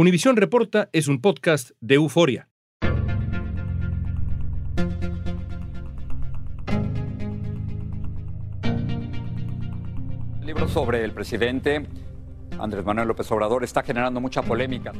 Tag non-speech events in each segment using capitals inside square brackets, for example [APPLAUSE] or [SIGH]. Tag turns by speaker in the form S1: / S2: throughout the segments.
S1: Univisión Reporta es un podcast de euforia.
S2: El libro sobre el presidente Andrés Manuel López Obrador está generando mucha polémica.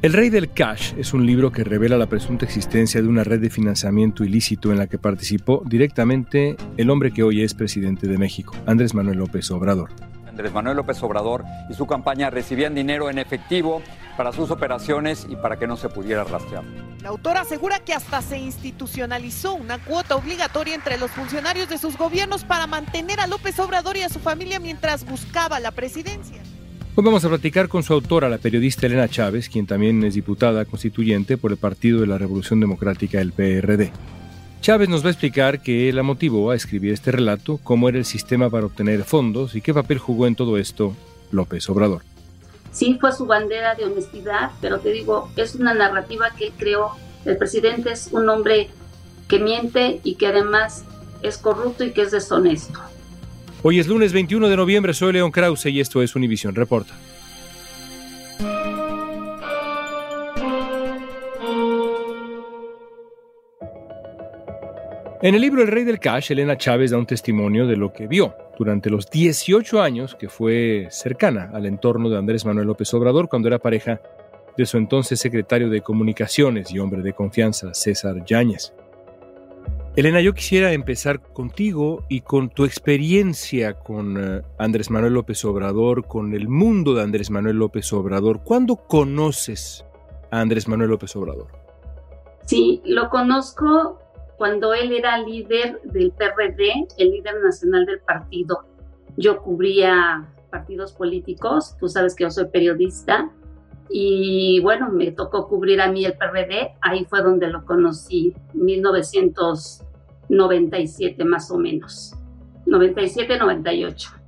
S1: El Rey del Cash es un libro que revela la presunta existencia de una red de financiamiento ilícito en la que participó directamente el hombre que hoy es presidente de México, Andrés Manuel López Obrador.
S2: Andrés Manuel López Obrador y su campaña recibían dinero en efectivo para sus operaciones y para que no se pudiera rastrear.
S3: La autora asegura que hasta se institucionalizó una cuota obligatoria entre los funcionarios de sus gobiernos para mantener a López Obrador y a su familia mientras buscaba la presidencia.
S1: Hoy vamos a platicar con su autora, la periodista Elena Chávez, quien también es diputada constituyente por el Partido de la Revolución Democrática, el PRD. Chávez nos va a explicar qué la motivó a escribir este relato, cómo era el sistema para obtener fondos y qué papel jugó en todo esto López Obrador.
S4: Sí, fue su bandera de honestidad, pero te digo, es una narrativa que él creó. El presidente es un hombre que miente y que además es corrupto y que es deshonesto.
S1: Hoy es lunes 21 de noviembre, soy León Krause y esto es Univisión Reporta. En el libro El Rey del Cash, Elena Chávez da un testimonio de lo que vio durante los 18 años que fue cercana al entorno de Andrés Manuel López Obrador cuando era pareja de su entonces secretario de Comunicaciones y hombre de confianza, César Yáñez. Elena, yo quisiera empezar contigo y con tu experiencia con eh, Andrés Manuel López Obrador, con el mundo de Andrés Manuel López Obrador. ¿Cuándo conoces a Andrés Manuel López Obrador?
S4: Sí, lo conozco cuando él era líder del PRD, el líder nacional del partido. Yo cubría partidos políticos, tú sabes que yo soy periodista, y bueno, me tocó cubrir a mí el PRD, ahí fue donde lo conocí, 1997 más o menos, 97-98.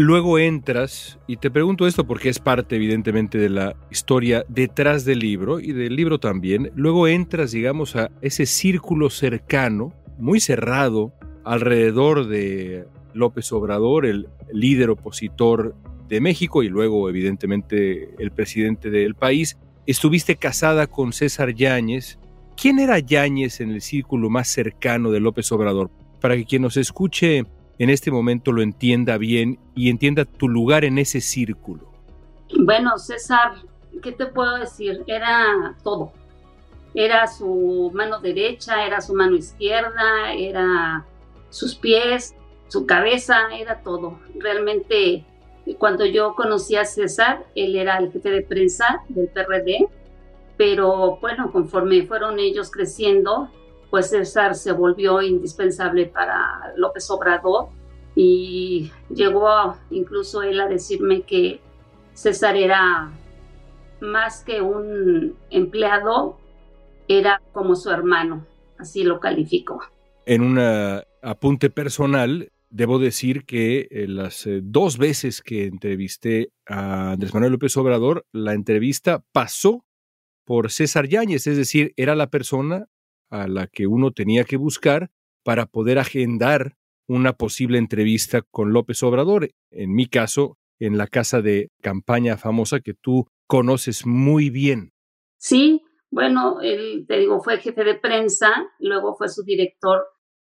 S1: Luego entras, y te pregunto esto porque es parte evidentemente de la historia detrás del libro y del libro también, luego entras, digamos, a ese círculo cercano, muy cerrado, alrededor de López Obrador, el líder opositor de México y luego evidentemente el presidente del país. Estuviste casada con César Yáñez. ¿Quién era Yáñez en el círculo más cercano de López Obrador? Para que quien nos escuche en este momento lo entienda bien y entienda tu lugar en ese círculo.
S4: Bueno, César, ¿qué te puedo decir? Era todo. Era su mano derecha, era su mano izquierda, era sus pies, su cabeza, era todo. Realmente cuando yo conocí a César, él era el jefe de prensa del PRD, pero bueno, conforme fueron ellos creciendo, pues César se volvió indispensable para López Obrador y llegó incluso él a decirme que César era más que un empleado, era como su hermano, así lo calificó.
S1: En un apunte personal, Debo decir que eh, las eh, dos veces que entrevisté a Andrés Manuel López Obrador, la entrevista pasó por César Yáñez, es decir, era la persona a la que uno tenía que buscar para poder agendar una posible entrevista con López Obrador. En mi caso, en la casa de campaña famosa que tú conoces muy bien.
S4: Sí, bueno, él, te digo, fue jefe de prensa, luego fue su director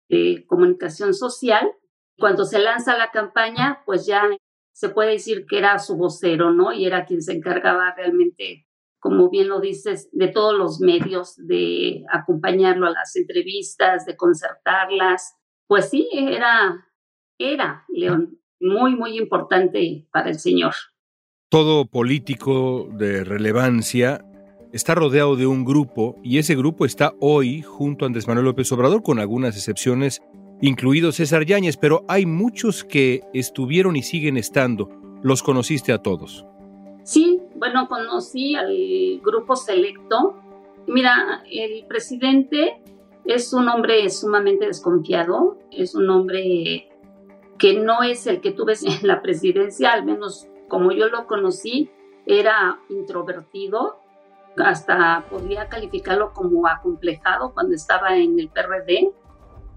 S4: de comunicación social cuando se lanza la campaña, pues ya se puede decir que era su vocero, ¿no? Y era quien se encargaba realmente, como bien lo dices, de todos los medios, de acompañarlo a las entrevistas, de concertarlas. Pues sí, era, era, León, muy, muy importante para el señor.
S1: Todo político de relevancia está rodeado de un grupo y ese grupo está hoy junto a Andrés Manuel López Obrador, con algunas excepciones incluido César Yáñez, pero hay muchos que estuvieron y siguen estando. ¿Los conociste a todos?
S4: Sí, bueno, conocí al grupo selecto. Mira, el presidente es un hombre sumamente desconfiado, es un hombre que no es el que tú ves en la presidencia, al menos como yo lo conocí, era introvertido, hasta podría calificarlo como acomplejado cuando estaba en el PRD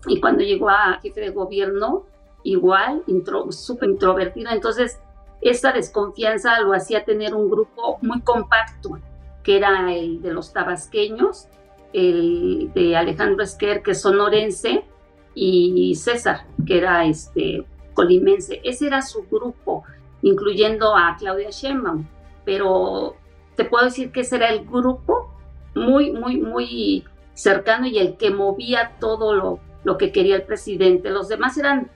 S4: y cuando llegó a jefe de gobierno, igual, intro, súper introvertido. Entonces, esa desconfianza lo hacía tener un grupo muy compacto. que era el de los tabasqueños, el de Alejandro Esquer, que es sonorense, y César, que era este colimense. Ese era su grupo, incluyendo a Claudia Sheinbaum. Pero te puedo decir que ese era el grupo muy, muy, muy cercano y el que movía todo lo, lo que quería el presidente. Los demás eran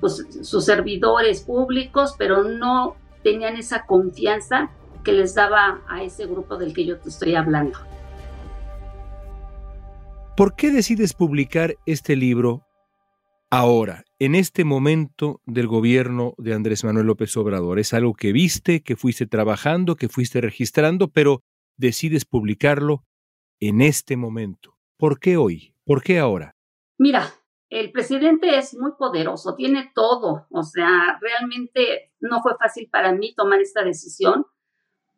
S4: pues, sus servidores públicos, pero no tenían esa confianza que les daba a ese grupo del que yo te estoy hablando.
S1: ¿Por qué decides publicar este libro ahora, en este momento del gobierno de Andrés Manuel López Obrador? ¿Es algo que viste, que fuiste trabajando, que fuiste registrando, pero decides publicarlo en este momento? ¿Por qué hoy? ¿Por qué ahora?
S4: Mira, el presidente es muy poderoso, tiene todo, o sea, realmente no fue fácil para mí tomar esta decisión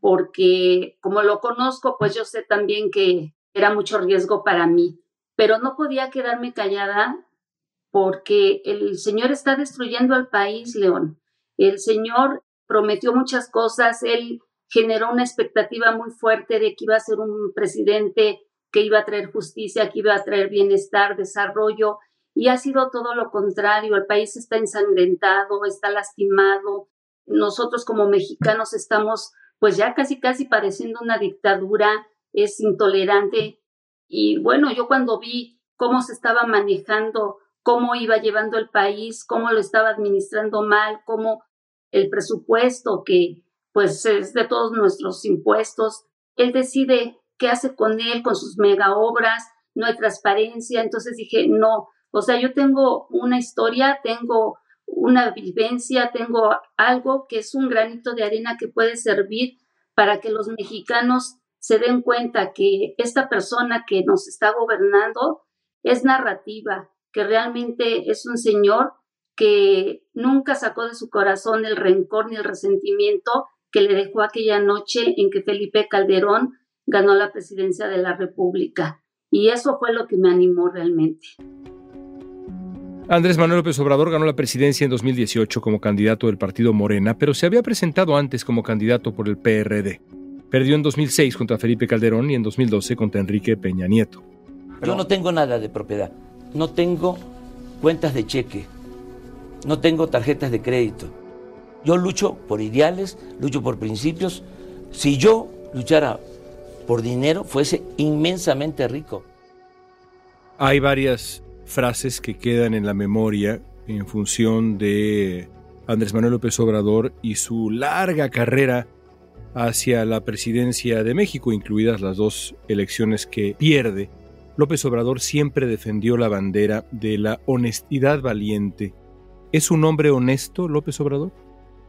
S4: porque como lo conozco, pues yo sé también que era mucho riesgo para mí, pero no podía quedarme callada porque el Señor está destruyendo al país, León. El Señor prometió muchas cosas, Él generó una expectativa muy fuerte de que iba a ser un presidente que iba a traer justicia, que iba a traer bienestar, desarrollo, y ha sido todo lo contrario. El país está ensangrentado, está lastimado. Nosotros como mexicanos estamos pues ya casi casi pareciendo una dictadura, es intolerante. Y bueno, yo cuando vi cómo se estaba manejando, cómo iba llevando el país, cómo lo estaba administrando mal, cómo el presupuesto que pues es de todos nuestros impuestos, él decide qué hace con él, con sus mega obras, no hay transparencia, entonces dije, no, o sea, yo tengo una historia, tengo una vivencia, tengo algo que es un granito de arena que puede servir para que los mexicanos se den cuenta que esta persona que nos está gobernando es narrativa, que realmente es un señor que nunca sacó de su corazón el rencor ni el resentimiento que le dejó aquella noche en que Felipe Calderón ganó la presidencia de la República. Y eso fue lo que me animó realmente.
S1: Andrés Manuel López Obrador ganó la presidencia en 2018 como candidato del partido Morena, pero se había presentado antes como candidato por el PRD. Perdió en 2006 contra Felipe Calderón y en 2012 contra Enrique Peña Nieto.
S5: Yo no tengo nada de propiedad, no tengo cuentas de cheque, no tengo tarjetas de crédito. Yo lucho por ideales, lucho por principios. Si yo luchara por dinero, fuese inmensamente rico.
S1: Hay varias frases que quedan en la memoria en función de Andrés Manuel López Obrador y su larga carrera hacia la presidencia de México, incluidas las dos elecciones que pierde. López Obrador siempre defendió la bandera de la honestidad valiente. ¿Es un hombre honesto, López Obrador?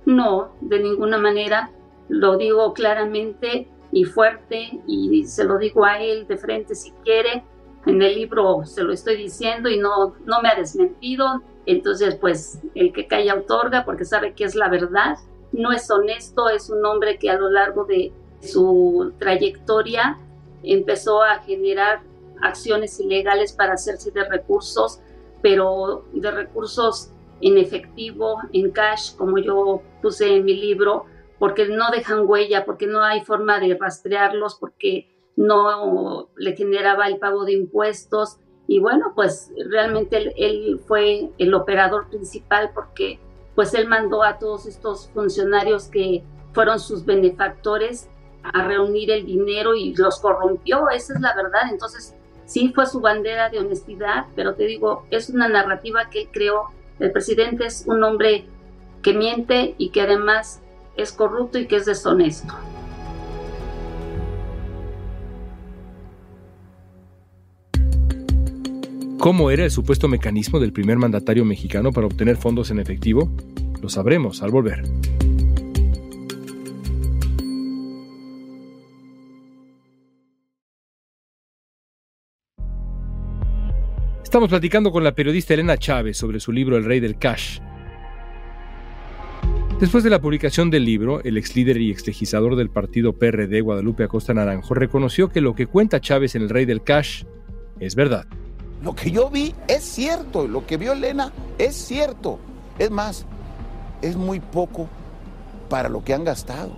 S4: No, de ninguna manera. Lo digo claramente y fuerte y se lo digo a él de frente si quiere en el libro se lo estoy diciendo y no, no me ha desmentido. Entonces, pues el que calla otorga porque sabe que es la verdad. No es honesto, es un hombre que a lo largo de su trayectoria empezó a generar acciones ilegales para hacerse de recursos, pero de recursos en efectivo, en cash, como yo puse en mi libro, porque no dejan huella, porque no hay forma de rastrearlos, porque no le generaba el pago de impuestos y bueno, pues realmente él, fue el operador principal porque pues él mandó a todos estos funcionarios que fueron sus benefactores a reunir el dinero y los corrompió, esa es la verdad. Entonces, sí fue su bandera de honestidad, pero te digo, es una narrativa que creó. El presidente es un hombre que miente y que además es corrupto y que es deshonesto.
S1: ¿Cómo era el supuesto mecanismo del primer mandatario mexicano para obtener fondos en efectivo? Lo sabremos al volver. Estamos platicando con la periodista Elena Chávez sobre su libro El Rey del Cash. Después de la publicación del libro, el ex líder y ex legislador del partido PRD, Guadalupe Acosta Naranjo, reconoció que lo que cuenta Chávez en El Rey del Cash es verdad.
S6: Lo que yo vi es cierto, lo que vio Elena es cierto. Es más, es muy poco para lo que han gastado.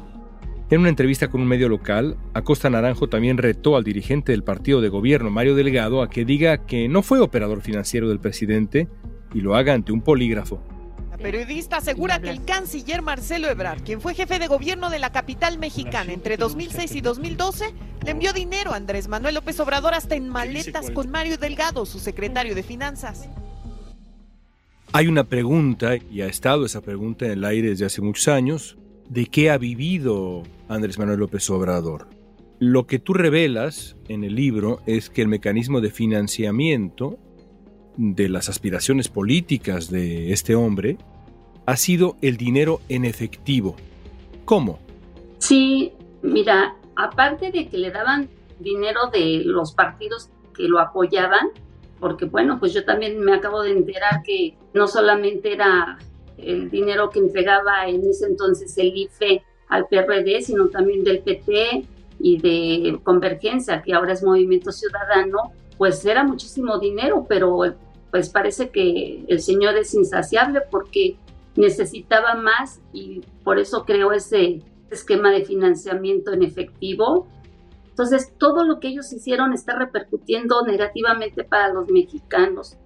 S1: En una entrevista con un medio local, Acosta Naranjo también retó al dirigente del partido de gobierno, Mario Delgado, a que diga que no fue operador financiero del presidente y lo haga ante un polígrafo.
S3: Periodista asegura que el canciller Marcelo Ebrard, quien fue jefe de gobierno de la capital mexicana entre 2006 y 2012, le envió dinero a Andrés Manuel López Obrador hasta en maletas con Mario Delgado, su secretario de Finanzas.
S1: Hay una pregunta, y ha estado esa pregunta en el aire desde hace muchos años, de qué ha vivido Andrés Manuel López Obrador. Lo que tú revelas en el libro es que el mecanismo de financiamiento de las aspiraciones políticas de este hombre ha sido el dinero en efectivo. ¿Cómo?
S4: Sí, mira, aparte de que le daban dinero de los partidos que lo apoyaban, porque bueno, pues yo también me acabo de enterar que no solamente era el dinero que entregaba en ese entonces el IFE al PRD, sino también del PT y de Convergencia, que ahora es Movimiento Ciudadano, pues era muchísimo dinero, pero pues parece que el señor es insaciable porque necesitaba más y por eso creó ese esquema de financiamiento en efectivo. Entonces, todo lo que ellos hicieron está repercutiendo negativamente para los mexicanos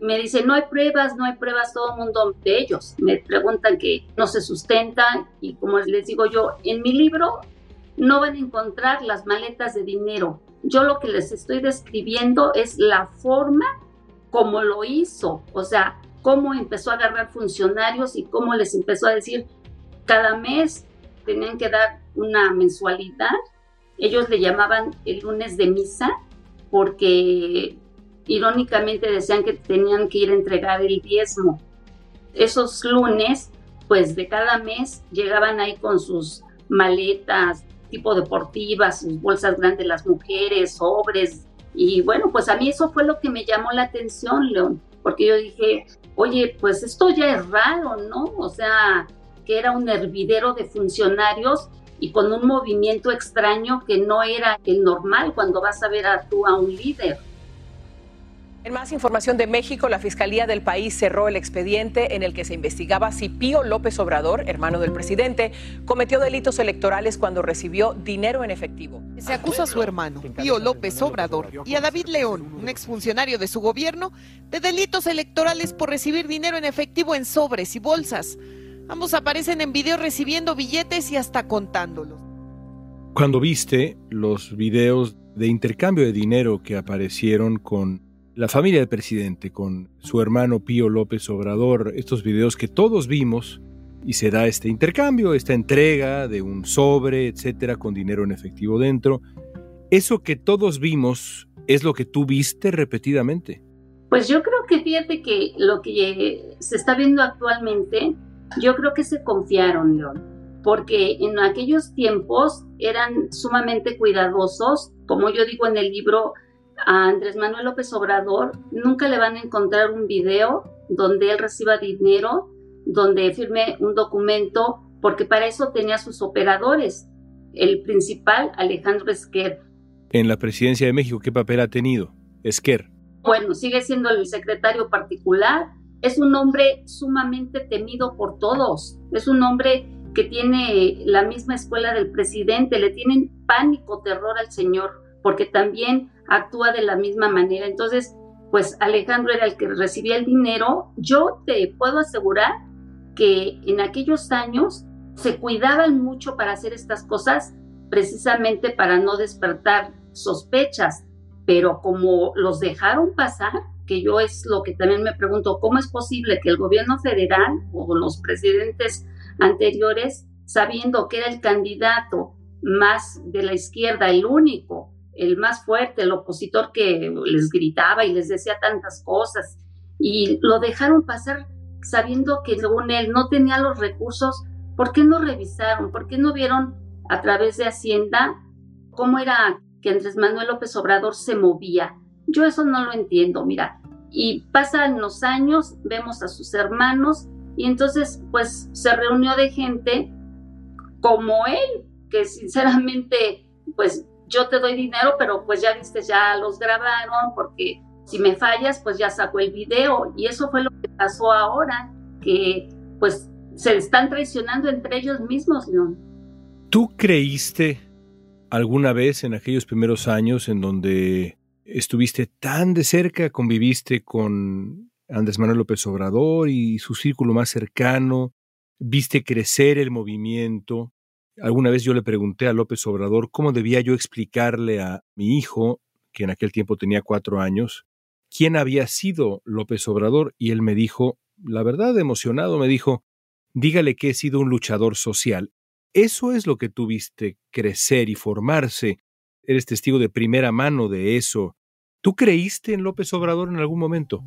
S4: me dicen, no hay pruebas, no hay pruebas, todo el mundo de ellos. Me preguntan que no se sustentan y como les digo yo, en mi libro no van a encontrar las maletas de dinero. Yo lo que les estoy describiendo es la forma como lo hizo, o sea, cómo empezó a agarrar funcionarios y cómo les empezó a decir cada mes tenían que dar una mensualidad. Ellos le llamaban el lunes de misa porque irónicamente decían que tenían que ir a entregar el diezmo. Esos lunes, pues de cada mes, llegaban ahí con sus maletas tipo deportivas, sus bolsas grandes las mujeres, sobres. Y bueno, pues a mí eso fue lo que me llamó la atención, León, porque yo dije, oye, pues esto ya es raro, ¿no? O sea, que era un hervidero de funcionarios y con un movimiento extraño que no era el normal cuando vas a ver a a un líder.
S7: En más información de México, la Fiscalía del país cerró el expediente en el que se investigaba si Pío López Obrador, hermano del presidente, cometió delitos electorales cuando recibió dinero en efectivo.
S3: Se acusa a su hermano, Pío López Obrador, y a David León, un exfuncionario de su gobierno, de delitos electorales por recibir dinero en efectivo en sobres y bolsas. Ambos aparecen en video recibiendo billetes y hasta contándolos.
S1: Cuando viste los videos de intercambio de dinero que aparecieron con la familia del presidente con su hermano Pío López Obrador, estos videos que todos vimos, y se da este intercambio, esta entrega de un sobre, etcétera, con dinero en efectivo dentro. Eso que todos vimos es lo que tú viste repetidamente.
S4: Pues yo creo que fíjate que lo que se está viendo actualmente, yo creo que se confiaron, León, porque en aquellos tiempos eran sumamente cuidadosos, como yo digo en el libro, a Andrés Manuel López Obrador nunca le van a encontrar un video donde él reciba dinero, donde firme un documento, porque para eso tenía sus operadores. El principal, Alejandro Esquer.
S1: En la presidencia de México, ¿qué papel ha tenido Esquer?
S4: Bueno, sigue siendo el secretario particular. Es un hombre sumamente temido por todos. Es un hombre que tiene la misma escuela del presidente. Le tienen pánico, terror al señor, porque también actúa de la misma manera. Entonces, pues Alejandro era el que recibía el dinero. Yo te puedo asegurar que en aquellos años se cuidaban mucho para hacer estas cosas precisamente para no despertar sospechas, pero como los dejaron pasar, que yo es lo que también me pregunto, ¿cómo es posible que el gobierno federal o los presidentes anteriores, sabiendo que era el candidato más de la izquierda, el único el más fuerte, el opositor que les gritaba y les decía tantas cosas, y lo dejaron pasar sabiendo que según él no tenía los recursos, ¿por qué no revisaron? ¿Por qué no vieron a través de Hacienda cómo era que Andrés Manuel López Obrador se movía? Yo eso no lo entiendo, mira. Y pasan los años, vemos a sus hermanos y entonces pues se reunió de gente como él, que sinceramente pues yo te doy dinero, pero pues ya viste, ya los grabaron, porque si me fallas, pues ya sacó el video. Y eso fue lo que pasó ahora, que pues se están traicionando entre ellos mismos, León.
S1: ¿Tú creíste alguna vez en aquellos primeros años en donde estuviste tan de cerca, conviviste con Andrés Manuel López Obrador y su círculo más cercano, viste crecer el movimiento? Alguna vez yo le pregunté a López Obrador cómo debía yo explicarle a mi hijo, que en aquel tiempo tenía cuatro años, quién había sido López Obrador y él me dijo, la verdad emocionado, me dijo, dígale que he sido un luchador social. Eso es lo que tuviste crecer y formarse. Eres testigo de primera mano de eso. ¿Tú creíste en López Obrador en algún momento?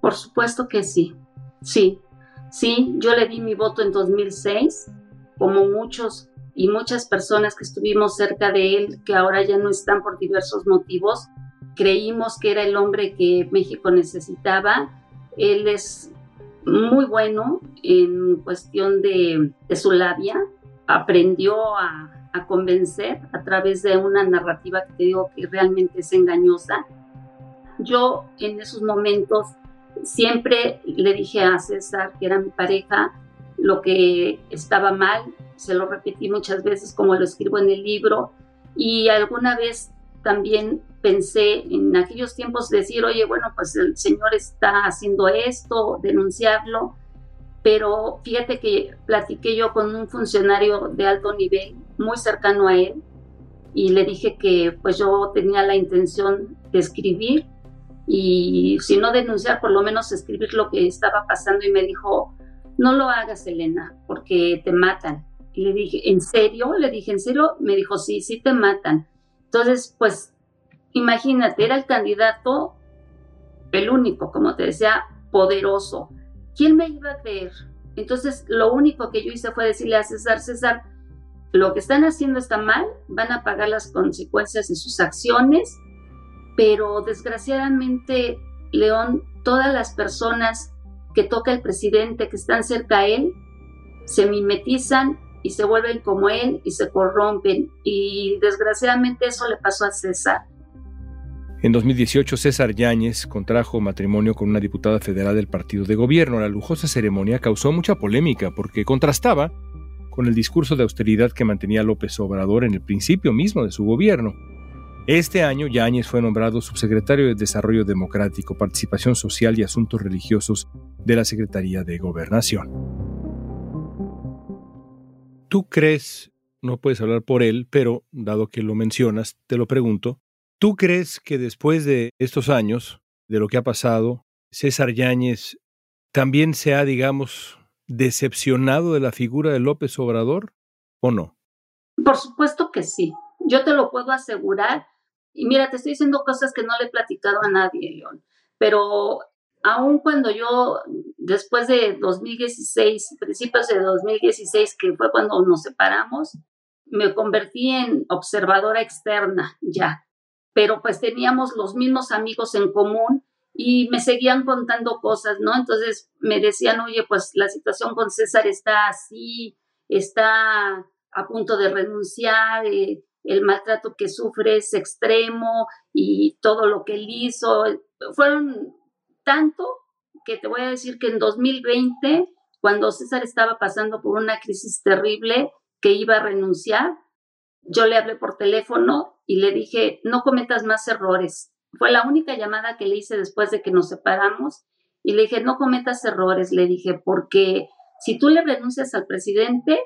S4: Por supuesto que sí. Sí, sí, yo le di mi voto en 2006, como muchos y muchas personas que estuvimos cerca de él, que ahora ya no están por diversos motivos, creímos que era el hombre que México necesitaba. Él es muy bueno en cuestión de, su labia, aprendió a, convencer a través de una narrativa que te que realmente es engañosa. Yo en esos momentos siempre le dije a César, que era mi pareja, lo que estaba mal, se lo repetí muchas veces como lo escribo en el libro y alguna vez también pensé en aquellos tiempos decir, oye, bueno, pues el señor está haciendo esto, denunciarlo, pero fíjate que platiqué yo con un funcionario de alto nivel, muy cercano a él, y le dije que pues yo tenía la intención de escribir y si no denunciar, por lo menos escribir lo que estaba pasando y me dijo, no lo hagas, Elena, porque te matan. Y le dije, ¿en serio? Le dije, ¿en serio? Me dijo, sí, sí te matan. Entonces, pues Imagínate, era el candidato, el único, como te decía, poderoso. ¿Quién me iba a creer? Entonces, lo único que yo hice fue decirle a César, César, lo que están haciendo está mal, van a pagar las consecuencias de sus acciones, pero desgraciadamente, León, todas las personas que toca el presidente, que están cerca a él, se mimetizan y se vuelven como él y se corrompen. Y desgraciadamente eso le pasó a César.
S1: En 2018, César Yáñez contrajo matrimonio con una diputada federal del partido de gobierno. La lujosa ceremonia causó mucha polémica porque contrastaba con el discurso de austeridad que mantenía López Obrador en el principio mismo de su gobierno. Este año, Yáñez fue nombrado subsecretario de Desarrollo Democrático, Participación Social y Asuntos Religiosos de la Secretaría de Gobernación. ¿Tú crees, no puedes hablar por él, pero dado que lo mencionas, te lo pregunto, ¿Tú crees que después de estos años, de lo que ha pasado, César Yáñez también se ha, digamos, decepcionado de la figura de López Obrador o no?
S4: Por supuesto que sí. Yo te lo puedo asegurar. Y mira, te estoy diciendo cosas que no le he platicado a nadie, León. Pero aun cuando yo, después de 2016, principios de 2016, que fue cuando nos separamos, me convertí en observadora externa ya pero pues teníamos los mismos amigos en común y me seguían contando cosas, ¿no? Entonces me decían, oye, pues la situación con César está así, está a punto de renunciar, eh, el maltrato que sufre es extremo y todo lo que él hizo. Fueron tanto que te voy a decir que en 2020, cuando César estaba pasando por una crisis terrible, que iba a renunciar, yo le hablé por teléfono y le dije, no cometas más errores. Fue la única llamada que le hice después de que nos separamos y le dije, no cometas errores, le dije, porque si tú le renuncias al presidente,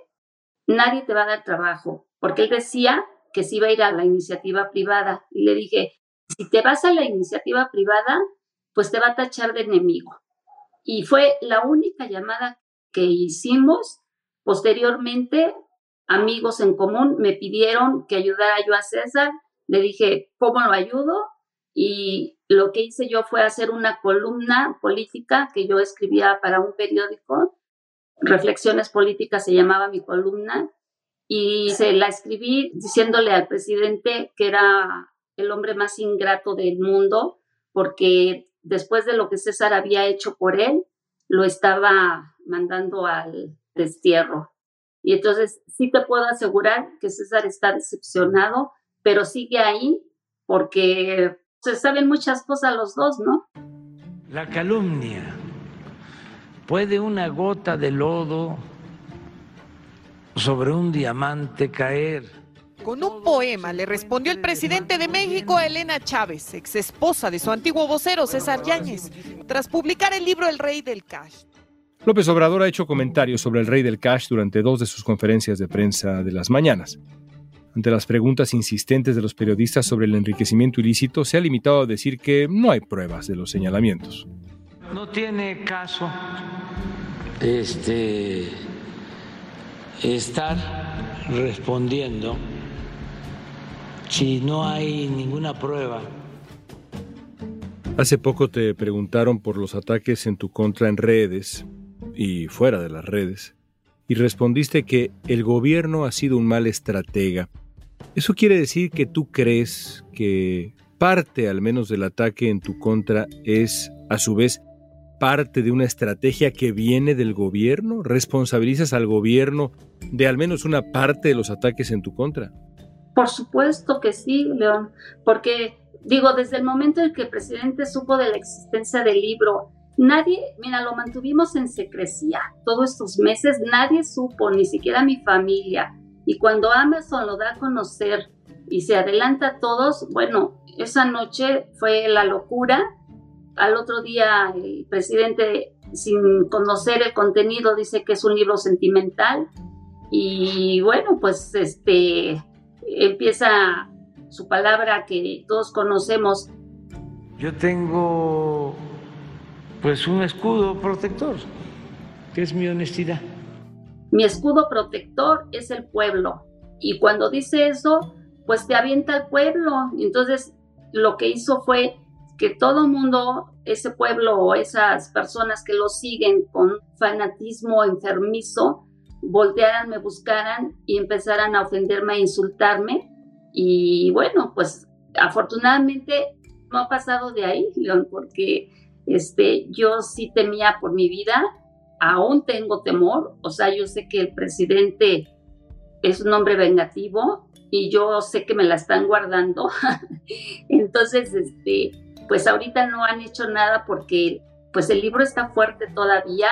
S4: nadie te va a dar trabajo, porque él decía que se iba a ir a la iniciativa privada. Y le dije, si te vas a la iniciativa privada, pues te va a tachar de enemigo. Y fue la única llamada que hicimos. Posteriormente amigos en común me pidieron que ayudara yo a César. Le dije, ¿cómo lo ayudo? Y lo que hice yo fue hacer una columna política que yo escribía para un periódico. Reflexiones políticas se llamaba mi columna. Y se la escribí diciéndole al presidente que era el hombre más ingrato del mundo, porque después de lo que César había hecho por él, lo estaba mandando al destierro. Y entonces sí te puedo asegurar que César está decepcionado, pero sigue ahí porque se saben muchas cosas los dos, ¿no?
S5: La calumnia. ¿Puede una gota de lodo
S8: sobre un diamante caer.
S3: Con un poema le respondió el presidente de México a Elena Chávez, ex esposa de su antiguo vocero César Yáñez, tras publicar el libro El Rey del Cash.
S1: López Obrador ha hecho comentarios sobre el Rey del Cash durante dos de sus conferencias de prensa de las mañanas. Ante las preguntas insistentes de los periodistas sobre el enriquecimiento ilícito, se ha limitado a decir que no hay pruebas de los señalamientos.
S8: No tiene caso este, estar respondiendo si no hay ninguna prueba.
S1: Hace poco te preguntaron por los ataques en tu contra en redes y fuera de las redes, y respondiste que el gobierno ha sido un mal estratega. ¿Eso quiere decir que tú crees que parte al menos del ataque en tu contra es, a su vez, parte de una estrategia que viene del gobierno? ¿Responsabilizas al gobierno de al menos una parte de los ataques en tu contra?
S4: Por supuesto que sí, León, porque digo, desde el momento en que el presidente supo de la existencia del libro, nadie, mira, lo mantuvimos en secrecía todos estos meses, nadie supo, ni siquiera mi familia. Y cuando Amazon lo da a conocer y se adelanta a todos, bueno, esa noche fue la locura. Al otro día el presidente, sin conocer el contenido, dice que es un libro sentimental. Y bueno, pues este empieza su palabra que todos conocemos.
S8: Yo tengo pues un escudo protector, que es mi honestidad.
S4: Mi escudo protector es el pueblo. Y cuando dice eso, pues te avienta al pueblo. Entonces, lo que hizo fue que todo mundo, ese pueblo o esas personas que lo siguen con fanatismo enfermizo, voltearan, me buscaran y empezaran a ofenderme, a insultarme. Y bueno, pues afortunadamente no ha pasado de ahí, León, porque este, yo sí temía por mi vida, aún tengo temor, o sea, yo sé que el presidente es un hombre vengativo y yo sé que me la están guardando. [LAUGHS] Entonces, este, pues ahorita no han hecho nada porque pues el libro está fuerte todavía.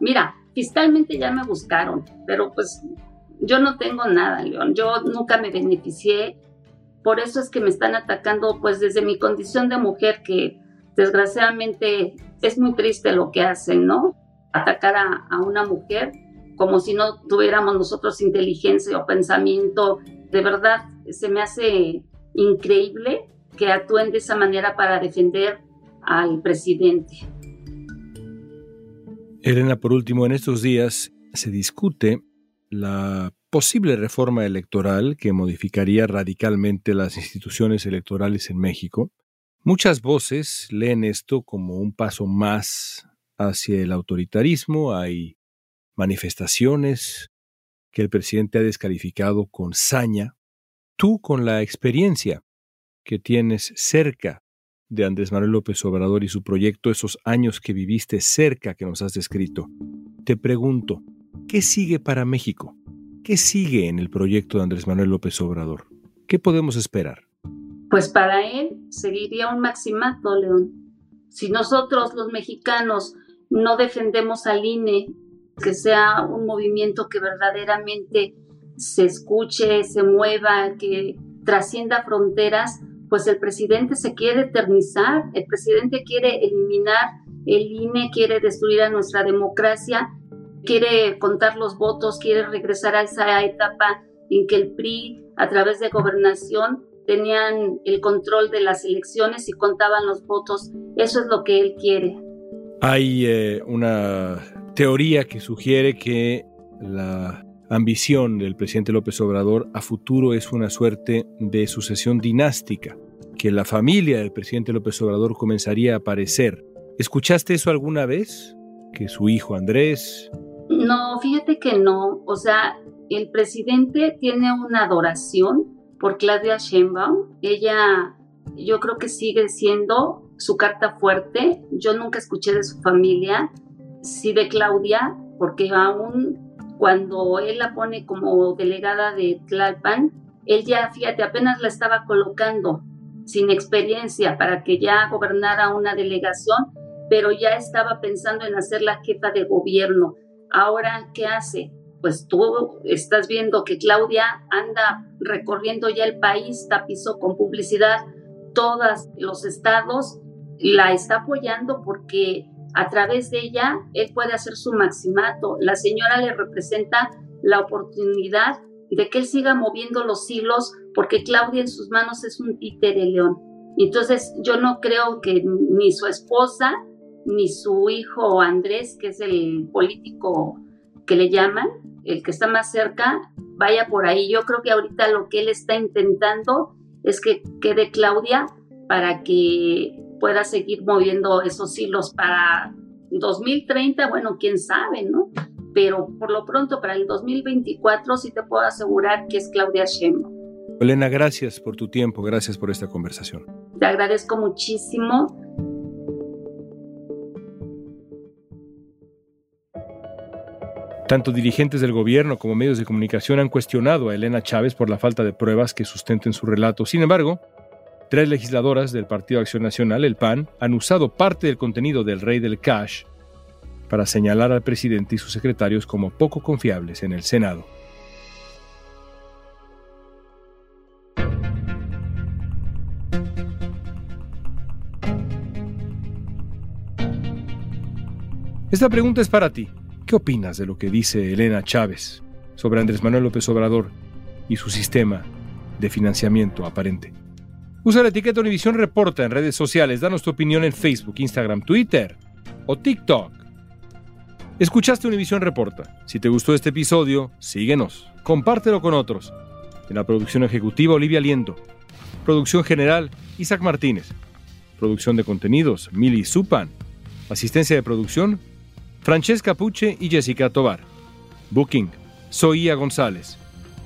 S4: Mira, fiscalmente ya me buscaron, pero pues yo no tengo nada, León. Yo nunca me beneficié. Por eso es que me están atacando, pues desde mi condición de mujer, que desgraciadamente es muy triste lo que hacen, ¿no? Atacar a, a una mujer como si no tuviéramos nosotros inteligencia o pensamiento. De verdad, se me hace increíble que actúen de esa manera para defender al presidente.
S1: Elena, por último, en estos días se discute la posible reforma electoral que modificaría radicalmente las instituciones electorales en México. Muchas voces leen esto como un paso más hacia el autoritarismo. Hay manifestaciones que el presidente ha descalificado con saña. Tú, con la experiencia que tienes cerca de Andrés Manuel López Obrador y su proyecto, esos años que viviste cerca que nos has descrito, te pregunto, ¿qué sigue para México? ¿Qué sigue en el proyecto de Andrés Manuel López Obrador? ¿Qué podemos esperar?
S4: Pues para él seguiría un maximato, León. Si nosotros los mexicanos no defendemos al INE, que sea un movimiento que verdaderamente se escuche, se mueva, que trascienda fronteras, pues el presidente se quiere eternizar, el presidente quiere eliminar el INE, quiere destruir a nuestra democracia, quiere contar los votos, quiere regresar a esa etapa en que el PRI, a través de gobernación, tenían el control de las elecciones y contaban los votos. Eso es lo que él quiere.
S1: Hay eh, una teoría que sugiere que la ambición del presidente López Obrador a futuro es una suerte de sucesión dinástica, que la familia del presidente López Obrador comenzaría a aparecer. ¿Escuchaste eso alguna vez? ¿Que su hijo Andrés?
S4: No, fíjate que no. O sea, el presidente tiene una adoración por Claudia Sheinbaum. Ella, yo creo que sigue siendo su carta fuerte. Yo nunca escuché de su familia, sí de Claudia, porque aún cuando él la pone como delegada de Tlalpan, él ya, fíjate, apenas la estaba colocando sin experiencia para que ya gobernara una delegación, pero ya estaba pensando en hacer la jefa de gobierno. Ahora, ¿qué hace? pues tú estás viendo que Claudia anda recorriendo ya el país, tapizó con publicidad todos los estados, la está apoyando porque a través de ella él puede hacer su maximato. La señora le representa la oportunidad de que él siga moviendo los hilos porque Claudia en sus manos es un títere león. Entonces yo no creo que ni su esposa ni su hijo Andrés, que es el político que le llaman, el que está más cerca, vaya por ahí. Yo creo que ahorita lo que él está intentando es que quede Claudia para que pueda seguir moviendo esos hilos para 2030, bueno, quién sabe, ¿no? Pero por lo pronto para el 2024 sí te puedo asegurar que es Claudia Sheinbaum.
S1: Elena, gracias por tu tiempo, gracias por esta conversación.
S4: Te agradezco muchísimo.
S1: Tanto dirigentes del gobierno como medios de comunicación han cuestionado a Elena Chávez por la falta de pruebas que sustenten su relato. Sin embargo, tres legisladoras del Partido Acción Nacional, el PAN, han usado parte del contenido del Rey del Cash para señalar al presidente y sus secretarios como poco confiables en el Senado. Esta pregunta es para ti. ¿Qué opinas de lo que dice Elena Chávez sobre Andrés Manuel López Obrador y su sistema de financiamiento aparente? Usa la etiqueta Univisión Reporta en redes sociales. Danos tu opinión en Facebook, Instagram, Twitter o TikTok. Escuchaste Univisión Reporta. Si te gustó este episodio, síguenos. Compártelo con otros. En la producción ejecutiva, Olivia Liendo. Producción general, Isaac Martínez. Producción de contenidos, Mili Supan. Asistencia de producción, Francesca Puche y Jessica Tobar. Booking, Soía González.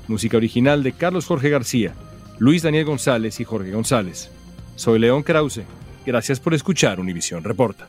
S1: Música original de Carlos Jorge García, Luis Daniel González y Jorge González. Soy León Krause. Gracias por escuchar Univisión Reporta.